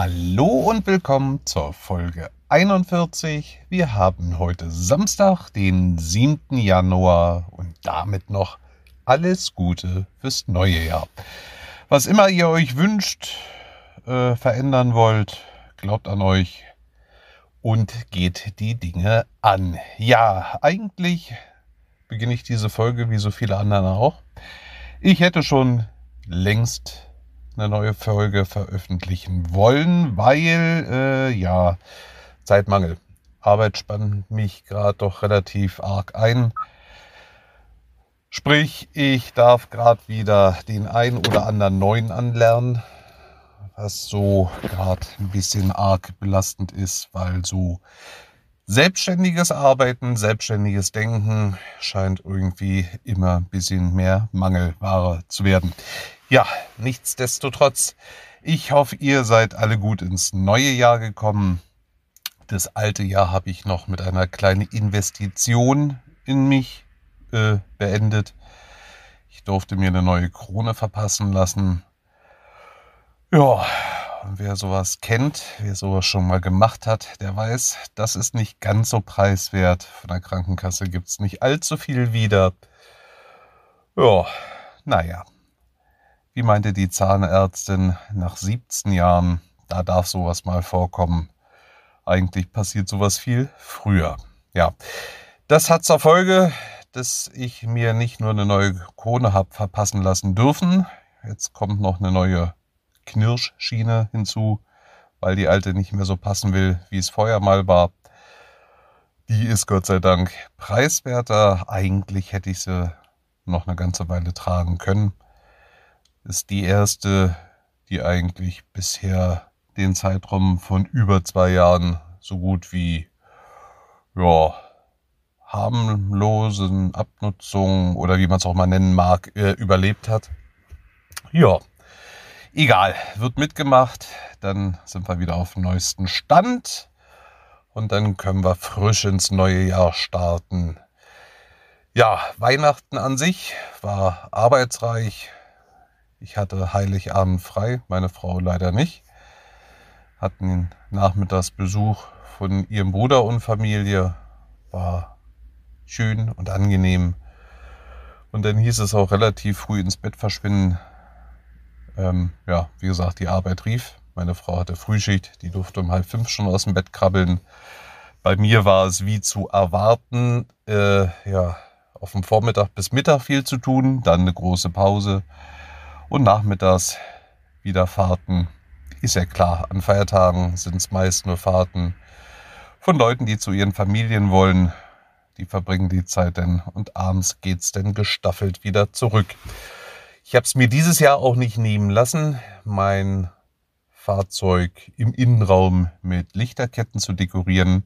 Hallo und willkommen zur Folge 41. Wir haben heute Samstag, den 7. Januar und damit noch alles Gute fürs neue Jahr. Was immer ihr euch wünscht, äh, verändern wollt, glaubt an euch und geht die Dinge an. Ja, eigentlich beginne ich diese Folge wie so viele anderen auch. Ich hätte schon längst eine neue Folge veröffentlichen wollen, weil, äh, ja, Zeitmangel. Arbeit spannt mich gerade doch relativ arg ein. Sprich, ich darf gerade wieder den ein oder anderen neuen anlernen, was so gerade ein bisschen arg belastend ist, weil so selbstständiges Arbeiten, selbstständiges Denken scheint irgendwie immer ein bisschen mehr Mangelware zu werden. Ja, nichtsdestotrotz, ich hoffe, ihr seid alle gut ins neue Jahr gekommen. Das alte Jahr habe ich noch mit einer kleinen Investition in mich äh, beendet. Ich durfte mir eine neue Krone verpassen lassen. Ja, und wer sowas kennt, wer sowas schon mal gemacht hat, der weiß, das ist nicht ganz so preiswert. Von der Krankenkasse gibt es nicht allzu viel wieder. Ja, naja, wie meinte die Zahnärztin, nach 17 Jahren, da darf sowas mal vorkommen. Eigentlich passiert sowas viel früher. Ja, das hat zur Folge, dass ich mir nicht nur eine neue Krone habe verpassen lassen dürfen. Jetzt kommt noch eine neue Knirschschiene hinzu, weil die alte nicht mehr so passen will, wie es vorher mal war. Die ist Gott sei Dank preiswerter. Eigentlich hätte ich sie noch eine ganze Weile tragen können ist die erste, die eigentlich bisher den Zeitraum von über zwei Jahren so gut wie ja, harmlosen Abnutzung oder wie man es auch mal nennen mag, äh, überlebt hat. Ja, egal, wird mitgemacht, dann sind wir wieder auf dem neuesten Stand und dann können wir frisch ins neue Jahr starten. Ja, Weihnachten an sich war arbeitsreich, ich hatte Heiligabend frei, meine Frau leider nicht. Hatten nachmittags Besuch von ihrem Bruder und Familie. War schön und angenehm. Und dann hieß es auch relativ früh ins Bett verschwinden. Ähm, ja, wie gesagt, die Arbeit rief. Meine Frau hatte Frühschicht, die durfte um halb fünf schon aus dem Bett krabbeln. Bei mir war es wie zu erwarten, äh, ja, auf dem Vormittag bis Mittag viel zu tun, dann eine große Pause und nachmittags wieder Fahrten. Ist ja klar, an Feiertagen sind es meist nur Fahrten von Leuten, die zu ihren Familien wollen. Die verbringen die Zeit denn und abends geht's denn gestaffelt wieder zurück. Ich habe es mir dieses Jahr auch nicht nehmen lassen, mein Fahrzeug im Innenraum mit Lichterketten zu dekorieren.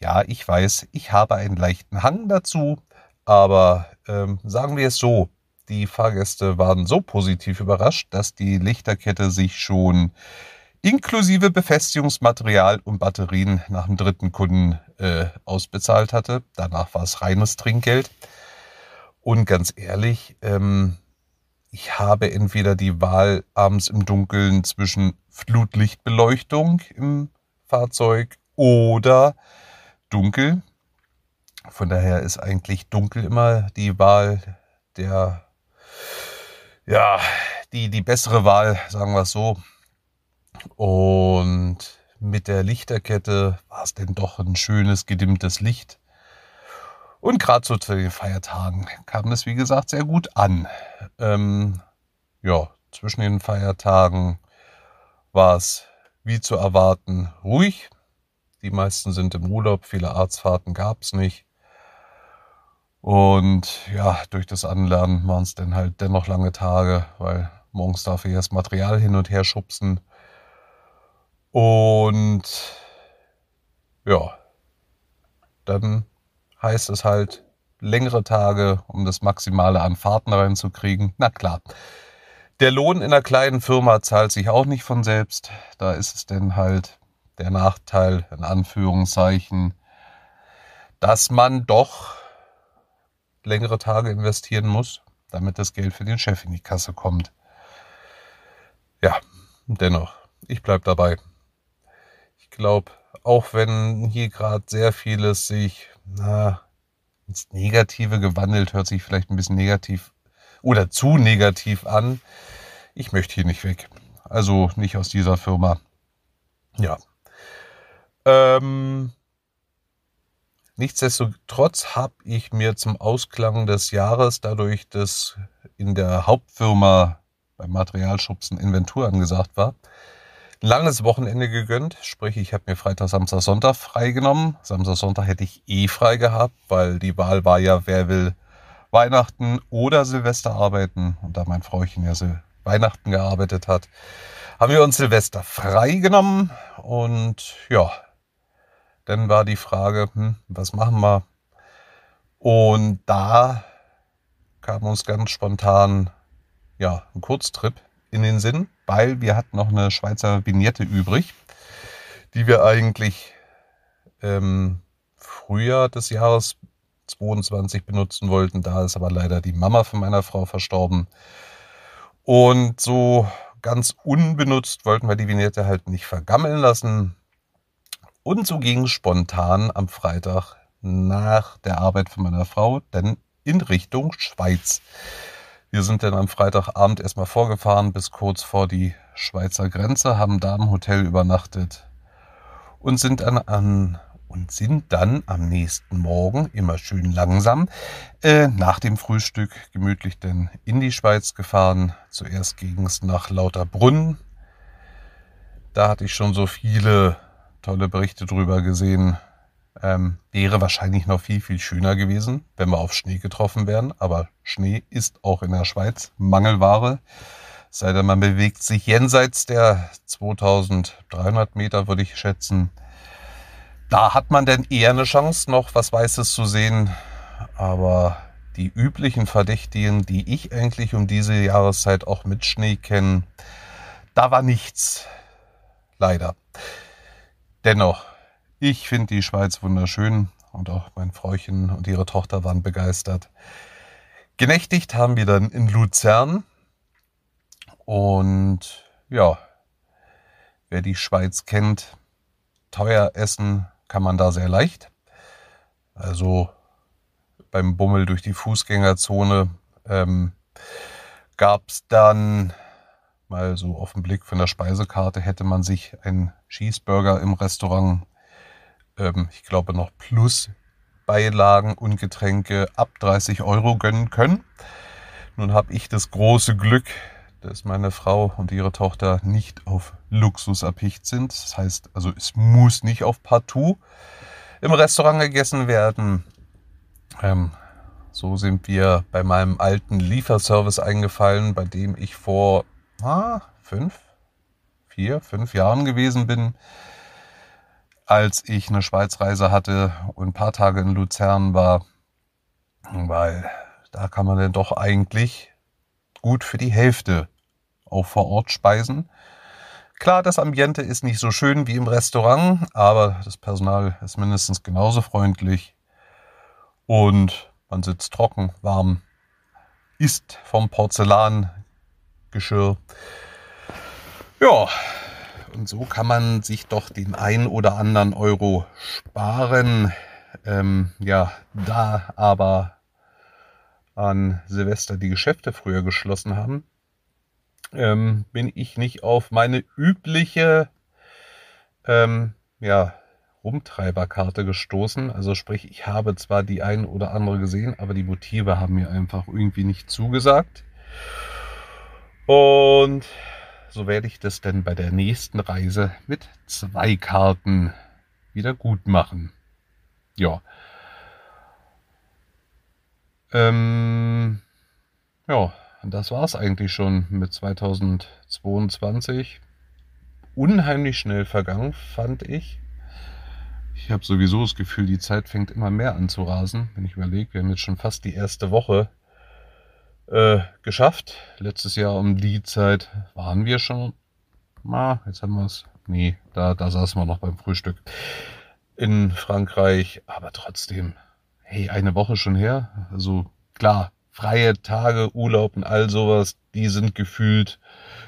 Ja, ich weiß, ich habe einen leichten Hang dazu, aber ähm, sagen wir es so, die Fahrgäste waren so positiv überrascht, dass die Lichterkette sich schon inklusive Befestigungsmaterial und Batterien nach dem dritten Kunden äh, ausbezahlt hatte. Danach war es reines Trinkgeld. Und ganz ehrlich, ähm, ich habe entweder die Wahl abends im Dunkeln zwischen Flutlichtbeleuchtung im Fahrzeug oder dunkel. Von daher ist eigentlich dunkel immer die Wahl der ja, die, die bessere Wahl, sagen wir es so. Und mit der Lichterkette war es denn doch ein schönes, gedimmtes Licht. Und gerade so zu den Feiertagen kam es, wie gesagt, sehr gut an. Ähm, ja, zwischen den Feiertagen war es, wie zu erwarten, ruhig. Die meisten sind im Urlaub, viele Arztfahrten gab es nicht. Und ja, durch das Anlernen waren es dann halt dennoch lange Tage, weil morgens darf ich erst Material hin und her schubsen. Und ja, dann heißt es halt längere Tage, um das Maximale an Fahrten reinzukriegen. Na klar. Der Lohn in einer kleinen Firma zahlt sich auch nicht von selbst. Da ist es denn halt der Nachteil, in Anführungszeichen, dass man doch längere Tage investieren muss, damit das Geld für den Chef in die Kasse kommt. Ja, dennoch, ich bleib dabei. Ich glaube, auch wenn hier gerade sehr vieles sich na, ins Negative gewandelt, hört sich vielleicht ein bisschen negativ oder zu negativ an. Ich möchte hier nicht weg. Also nicht aus dieser Firma. Ja. Ähm, nichtsdestotrotz habe ich mir zum Ausklang des Jahres, dadurch, dass in der Hauptfirma beim Materialschubsen Inventur angesagt war, ein langes Wochenende gegönnt. Sprich, ich habe mir Freitag, Samstag, Sonntag freigenommen. Samstag, Sonntag hätte ich eh frei gehabt, weil die Wahl war ja, wer will Weihnachten oder Silvester arbeiten. Und da mein Frauchen ja Weihnachten gearbeitet hat, haben wir uns Silvester freigenommen. Und ja, dann war die Frage, hm, was machen wir? Und da kam uns ganz spontan ja, ein Kurztrip in den Sinn, weil wir hatten noch eine Schweizer Vignette übrig, die wir eigentlich ähm, Frühjahr des Jahres 22 benutzen wollten. Da ist aber leider die Mama von meiner Frau verstorben. Und so ganz unbenutzt wollten wir die Vignette halt nicht vergammeln lassen. Und so ging spontan am Freitag nach der Arbeit von meiner Frau dann in Richtung Schweiz. Wir sind dann am Freitagabend erstmal vorgefahren bis kurz vor die Schweizer Grenze, haben da im Hotel übernachtet und sind dann an und sind dann am nächsten Morgen immer schön langsam äh, nach dem Frühstück gemütlich dann in die Schweiz gefahren. Zuerst ging es nach Lauterbrunn. Da hatte ich schon so viele tolle Berichte drüber gesehen, ähm, wäre wahrscheinlich noch viel, viel schöner gewesen, wenn wir auf Schnee getroffen wären. Aber Schnee ist auch in der Schweiz Mangelware. Sei denn, man bewegt sich jenseits der 2300 Meter, würde ich schätzen. Da hat man denn eher eine Chance, noch was Weißes zu sehen. Aber die üblichen Verdächtigen, die ich eigentlich um diese Jahreszeit auch mit Schnee kenne, da war nichts. Leider. Dennoch, ich finde die Schweiz wunderschön und auch mein Frauchen und ihre Tochter waren begeistert. Genächtigt haben wir dann in Luzern und ja, wer die Schweiz kennt, teuer essen kann man da sehr leicht. Also beim Bummel durch die Fußgängerzone ähm, gab es dann mal so auf den Blick von der Speisekarte hätte man sich einen Cheeseburger im Restaurant ähm, ich glaube, noch plus Beilagen und Getränke ab 30 Euro gönnen können. Nun habe ich das große Glück, dass meine Frau und ihre Tochter nicht auf Luxus erpicht sind. Das heißt, also es muss nicht auf Partout im Restaurant gegessen werden. Ähm, so sind wir bei meinem alten Lieferservice eingefallen, bei dem ich vor ah, fünf, vier, fünf Jahren gewesen bin als ich eine Schweizreise hatte und ein paar Tage in Luzern war, weil da kann man dann doch eigentlich gut für die Hälfte auch vor Ort speisen. Klar, das Ambiente ist nicht so schön wie im Restaurant, aber das Personal ist mindestens genauso freundlich und man sitzt trocken, warm, isst vom Porzellangeschirr. Ja, und so kann man sich doch den ein oder anderen Euro sparen. Ähm, ja, da aber an Silvester die Geschäfte früher geschlossen haben, ähm, bin ich nicht auf meine übliche ähm, ja, Rumtreiberkarte gestoßen. Also sprich, ich habe zwar die ein oder andere gesehen, aber die Motive haben mir einfach irgendwie nicht zugesagt. Und so werde ich das dann bei der nächsten Reise mit zwei Karten wieder gut machen. Ja. Ähm, ja, das war es eigentlich schon mit 2022. Unheimlich schnell vergangen, fand ich. Ich habe sowieso das Gefühl, die Zeit fängt immer mehr an zu rasen. Wenn ich überlege, wir haben jetzt schon fast die erste Woche äh, geschafft. Letztes Jahr um die Zeit waren wir schon mal, jetzt haben wir es. Nee, da, da saßen wir noch beim Frühstück in Frankreich, aber trotzdem, hey, eine Woche schon her. Also klar, freie Tage, Urlaub und all sowas, die sind gefühlt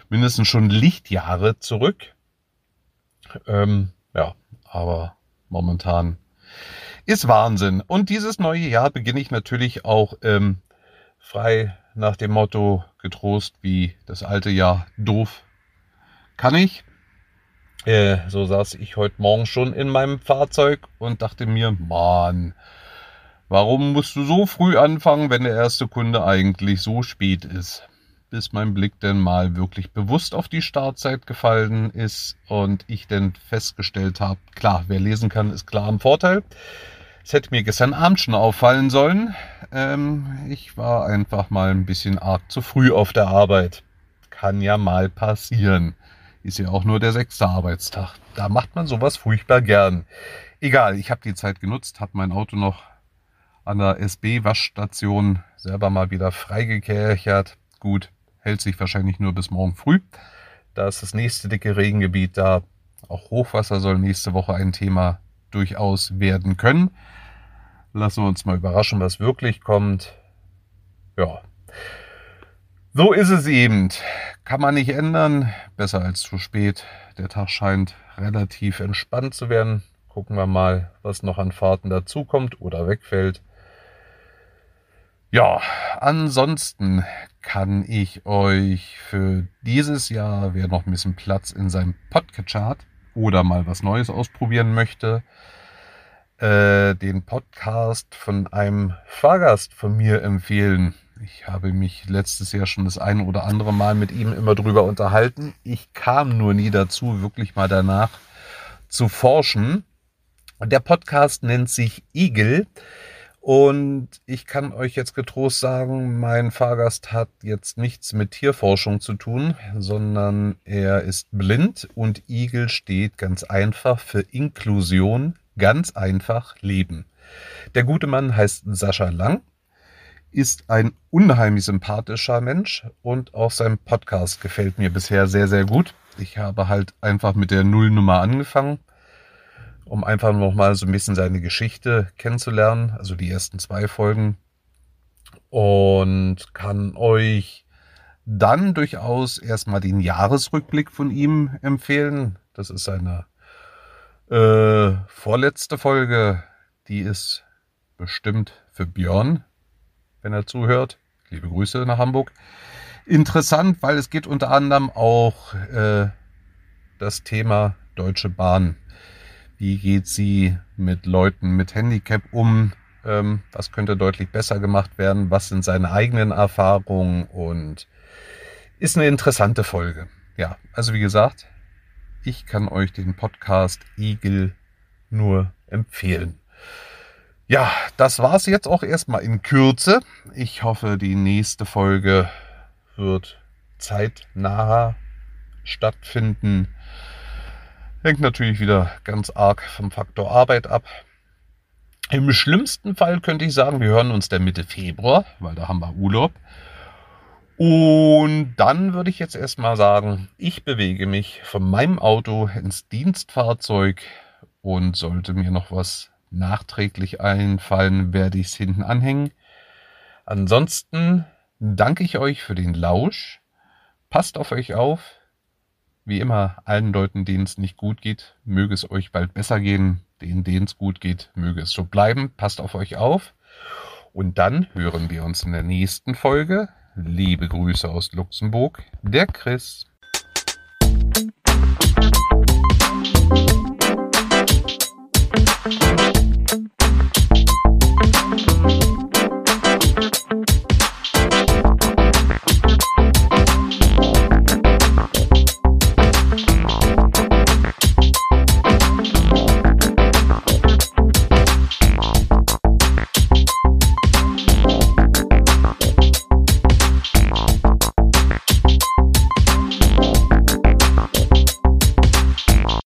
mindestens schon Lichtjahre zurück. Ähm, ja, aber momentan ist Wahnsinn. Und dieses neue Jahr beginne ich natürlich auch ähm, frei nach dem Motto getrost wie das alte Jahr doof kann ich. Äh, so saß ich heute Morgen schon in meinem Fahrzeug und dachte mir, Mann, warum musst du so früh anfangen, wenn der erste Kunde eigentlich so spät ist? Bis mein Blick denn mal wirklich bewusst auf die Startzeit gefallen ist und ich denn festgestellt habe, klar, wer lesen kann, ist klar im Vorteil. Es hätte mir gestern Abend schon auffallen sollen. Ähm, ich war einfach mal ein bisschen arg zu früh auf der Arbeit. Kann ja mal passieren. Ist ja auch nur der sechste Arbeitstag. Da macht man sowas furchtbar gern. Egal, ich habe die Zeit genutzt, habe mein Auto noch an der SB-Waschstation selber mal wieder freigekerchert. Gut, hält sich wahrscheinlich nur bis morgen früh. Da ist das nächste dicke Regengebiet da. Auch Hochwasser soll nächste Woche ein Thema durchaus werden können. Lassen wir uns mal überraschen, was wirklich kommt. Ja. So ist es eben. Kann man nicht ändern. Besser als zu spät. Der Tag scheint relativ entspannt zu werden. Gucken wir mal, was noch an Fahrten dazukommt oder wegfällt. Ja, ansonsten kann ich euch für dieses Jahr, wer noch ein bisschen Platz in seinem Podcatcher hat oder mal was Neues ausprobieren möchte, äh, den Podcast von einem Fahrgast von mir empfehlen. Ich habe mich letztes Jahr schon das eine oder andere Mal mit ihm immer drüber unterhalten. Ich kam nur nie dazu, wirklich mal danach zu forschen. Der Podcast nennt sich Eagle. Und ich kann euch jetzt getrost sagen, mein Fahrgast hat jetzt nichts mit Tierforschung zu tun, sondern er ist blind und Eagle steht ganz einfach für Inklusion, ganz einfach Leben. Der gute Mann heißt Sascha Lang ist ein unheimlich sympathischer Mensch und auch sein Podcast gefällt mir bisher sehr, sehr gut. Ich habe halt einfach mit der Nullnummer angefangen, um einfach nochmal so ein bisschen seine Geschichte kennenzulernen, also die ersten zwei Folgen. Und kann euch dann durchaus erstmal den Jahresrückblick von ihm empfehlen. Das ist seine äh, vorletzte Folge. Die ist bestimmt für Björn wenn er zuhört. Liebe Grüße nach Hamburg. Interessant, weil es geht unter anderem auch äh, das Thema Deutsche Bahn. Wie geht sie mit Leuten mit Handicap um? Ähm, was könnte deutlich besser gemacht werden? Was sind seine eigenen Erfahrungen? Und ist eine interessante Folge. Ja, also wie gesagt, ich kann euch den Podcast Igel nur empfehlen. Ja, das war's jetzt auch erstmal in Kürze. Ich hoffe, die nächste Folge wird zeitnah stattfinden. Hängt natürlich wieder ganz arg vom Faktor Arbeit ab. Im schlimmsten Fall könnte ich sagen, wir hören uns der Mitte Februar, weil da haben wir Urlaub. Und dann würde ich jetzt erstmal sagen, ich bewege mich von meinem Auto ins Dienstfahrzeug und sollte mir noch was nachträglich einfallen, werde ich es hinten anhängen. Ansonsten danke ich euch für den Lausch. Passt auf euch auf. Wie immer, allen Leuten, denen es nicht gut geht, möge es euch bald besser gehen. Denen, denen es gut geht, möge es so bleiben. Passt auf euch auf. Und dann hören wir uns in der nächsten Folge. Liebe Grüße aus Luxemburg, der Chris.